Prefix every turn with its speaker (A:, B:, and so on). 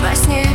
A: во сне